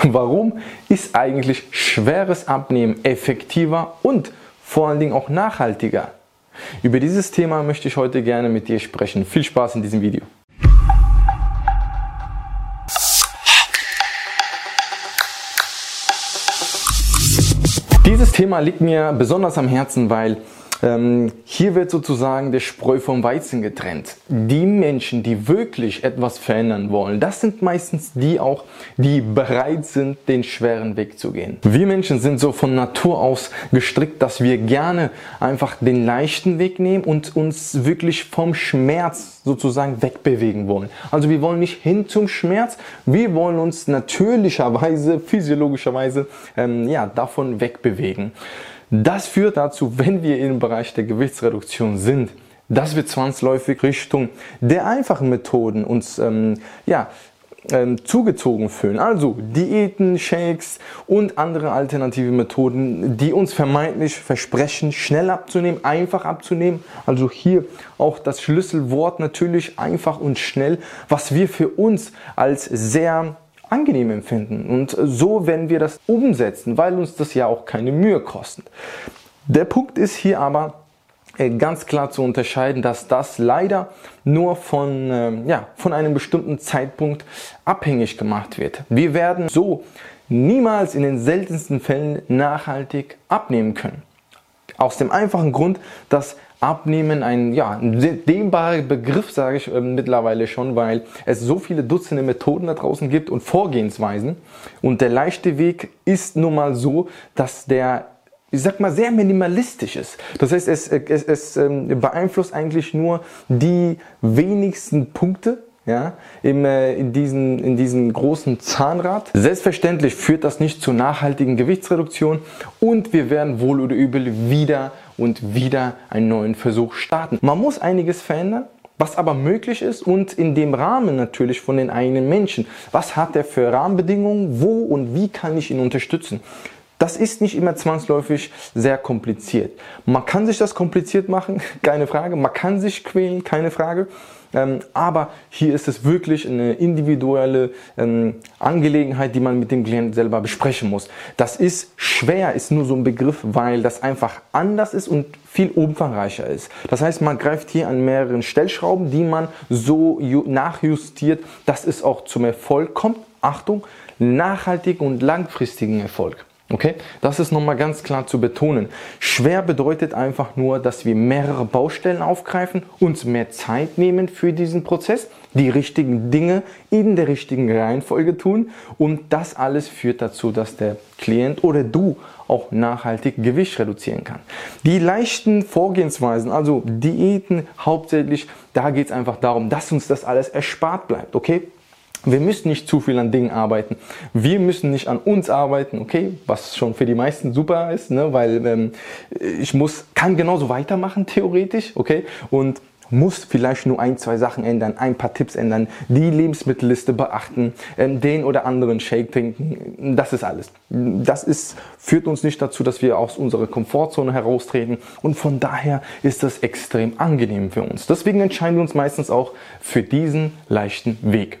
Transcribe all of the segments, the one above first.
Warum ist eigentlich schweres Abnehmen effektiver und vor allen Dingen auch nachhaltiger? Über dieses Thema möchte ich heute gerne mit dir sprechen. Viel Spaß in diesem Video. Dieses Thema liegt mir besonders am Herzen, weil ähm, hier wird sozusagen der Spreu vom Weizen getrennt. Die Menschen, die wirklich etwas verändern wollen, das sind meistens die auch, die bereit sind, den schweren Weg zu gehen. Wir Menschen sind so von Natur aus gestrickt, dass wir gerne einfach den leichten Weg nehmen und uns wirklich vom Schmerz sozusagen wegbewegen wollen. Also wir wollen nicht hin zum Schmerz, wir wollen uns natürlicherweise, physiologischerweise ähm, ja, davon wegbewegen. Das führt dazu, wenn wir im Bereich der Gewichtsreduktion sind, dass wir zwangsläufig Richtung der einfachen Methoden uns ähm, ja, ähm, zugezogen fühlen. Also Diäten, Shakes und andere alternative Methoden, die uns vermeintlich versprechen, schnell abzunehmen, einfach abzunehmen. Also hier auch das Schlüsselwort natürlich einfach und schnell, was wir für uns als sehr angenehm empfinden. Und so werden wir das umsetzen, weil uns das ja auch keine Mühe kostet. Der Punkt ist hier aber äh, ganz klar zu unterscheiden, dass das leider nur von, ähm, ja, von einem bestimmten Zeitpunkt abhängig gemacht wird. Wir werden so niemals in den seltensten Fällen nachhaltig abnehmen können. Aus dem einfachen Grund, dass Abnehmen ein, ja, dehnbarer Begriff, sage ich äh, mittlerweile schon, weil es so viele Dutzende Methoden da draußen gibt und Vorgehensweisen. Und der leichte Weg ist nun mal so, dass der ich sag mal, sehr minimalistisch ist. Das heißt, es, es, es ähm, beeinflusst eigentlich nur die wenigsten Punkte, ja, im, äh, in, diesen, in diesen großen Zahnrad. Selbstverständlich führt das nicht zu nachhaltigen Gewichtsreduktion und wir werden wohl oder übel wieder und wieder einen neuen Versuch starten. Man muss einiges verändern, was aber möglich ist und in dem Rahmen natürlich von den eigenen Menschen. Was hat er für Rahmenbedingungen? Wo und wie kann ich ihn unterstützen? Das ist nicht immer zwangsläufig sehr kompliziert. Man kann sich das kompliziert machen, keine Frage. Man kann sich quälen, keine Frage. Ähm, aber hier ist es wirklich eine individuelle ähm, Angelegenheit, die man mit dem Klienten selber besprechen muss. Das ist schwer, ist nur so ein Begriff, weil das einfach anders ist und viel umfangreicher ist. Das heißt, man greift hier an mehreren Stellschrauben, die man so nachjustiert, dass es auch zum Erfolg kommt. Achtung, nachhaltigen und langfristigen Erfolg. Okay, das ist nochmal ganz klar zu betonen. Schwer bedeutet einfach nur, dass wir mehrere Baustellen aufgreifen, uns mehr Zeit nehmen für diesen Prozess, die richtigen Dinge in der richtigen Reihenfolge tun und das alles führt dazu, dass der Klient oder du auch nachhaltig Gewicht reduzieren kann. Die leichten Vorgehensweisen, also Diäten hauptsächlich, da geht es einfach darum, dass uns das alles erspart bleibt. Okay, wir müssen nicht zu viel an Dingen arbeiten. Wir müssen nicht an uns arbeiten, okay, was schon für die meisten super ist, ne? weil ähm, ich muss, kann genauso weitermachen theoretisch, okay, und muss vielleicht nur ein, zwei Sachen ändern, ein paar Tipps ändern, die Lebensmittelliste beachten, ähm, den oder anderen Shake trinken, das ist alles. Das ist, führt uns nicht dazu, dass wir aus unserer Komfortzone heraustreten und von daher ist das extrem angenehm für uns. Deswegen entscheiden wir uns meistens auch für diesen leichten Weg.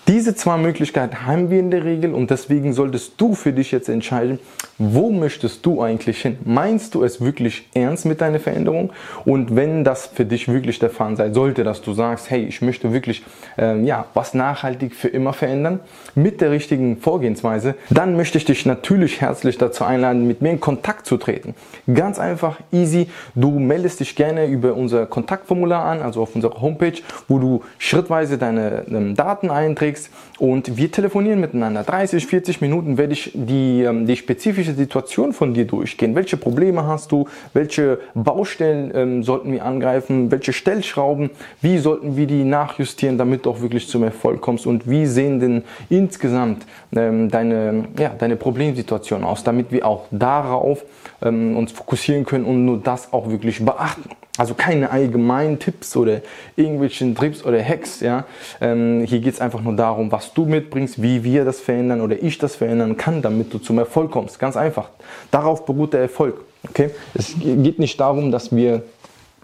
Diese zwei Möglichkeiten haben wir in der Regel und deswegen solltest du für dich jetzt entscheiden, wo möchtest du eigentlich hin? Meinst du es wirklich ernst mit deiner Veränderung? Und wenn das für dich wirklich der Fall sein sollte, dass du sagst, hey, ich möchte wirklich ähm, ja, was nachhaltig für immer verändern mit der richtigen Vorgehensweise, dann möchte ich dich natürlich herzlich dazu einladen, mit mir in Kontakt zu treten. Ganz einfach, easy. Du meldest dich gerne über unser Kontaktformular an, also auf unserer Homepage, wo du schrittweise deine ähm, Daten einträgst und wir telefonieren miteinander. 30, 40 Minuten werde ich die, ähm, die spezifische Situation von dir durchgehen. Welche Probleme hast du? Welche Baustellen ähm, sollten wir angreifen? Welche Stellschrauben? Wie sollten wir die nachjustieren, damit du auch wirklich zum Erfolg kommst? Und wie sehen denn insgesamt ähm, deine, ja, deine Problemsituation aus, damit wir auch darauf ähm, uns fokussieren können und nur das auch wirklich beachten? Also keine allgemeinen Tipps oder irgendwelchen Trips oder Hacks. Ja? Ähm, hier geht es einfach nur darum, was du mitbringst, wie wir das verändern oder ich das verändern kann, damit du zum Erfolg kommst. Ganz einfach. Darauf beruht der Erfolg. Okay? Es geht nicht darum, dass wir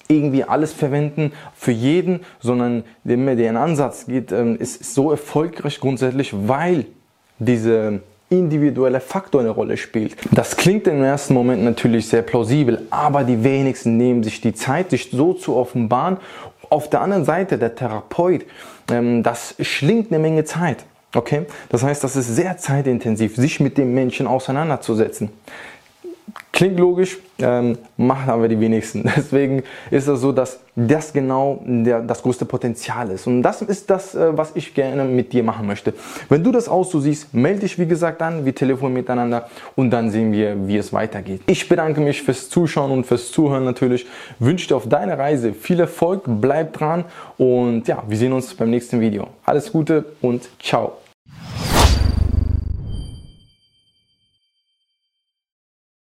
irgendwie alles verwenden für jeden, sondern der, der Ansatz geht, ähm, ist so erfolgreich grundsätzlich, weil diese individuelle Faktor eine Rolle spielt. Das klingt im ersten Moment natürlich sehr plausibel, aber die wenigsten nehmen sich die Zeit, sich so zu offenbaren. Auf der anderen Seite, der Therapeut, ähm, das schlingt eine Menge Zeit. Okay? Das heißt, das ist sehr zeitintensiv, sich mit dem Menschen auseinanderzusetzen. Klingt logisch, ähm, machen aber die wenigsten. Deswegen ist es so, dass das genau der, das größte Potenzial ist. Und das ist das, äh, was ich gerne mit dir machen möchte. Wenn du das auch so siehst, melde dich wie gesagt an, wir telefonieren miteinander und dann sehen wir, wie es weitergeht. Ich bedanke mich fürs Zuschauen und fürs Zuhören natürlich. Wünsche dir auf deiner Reise viel Erfolg, bleib dran und ja, wir sehen uns beim nächsten Video. Alles Gute und ciao.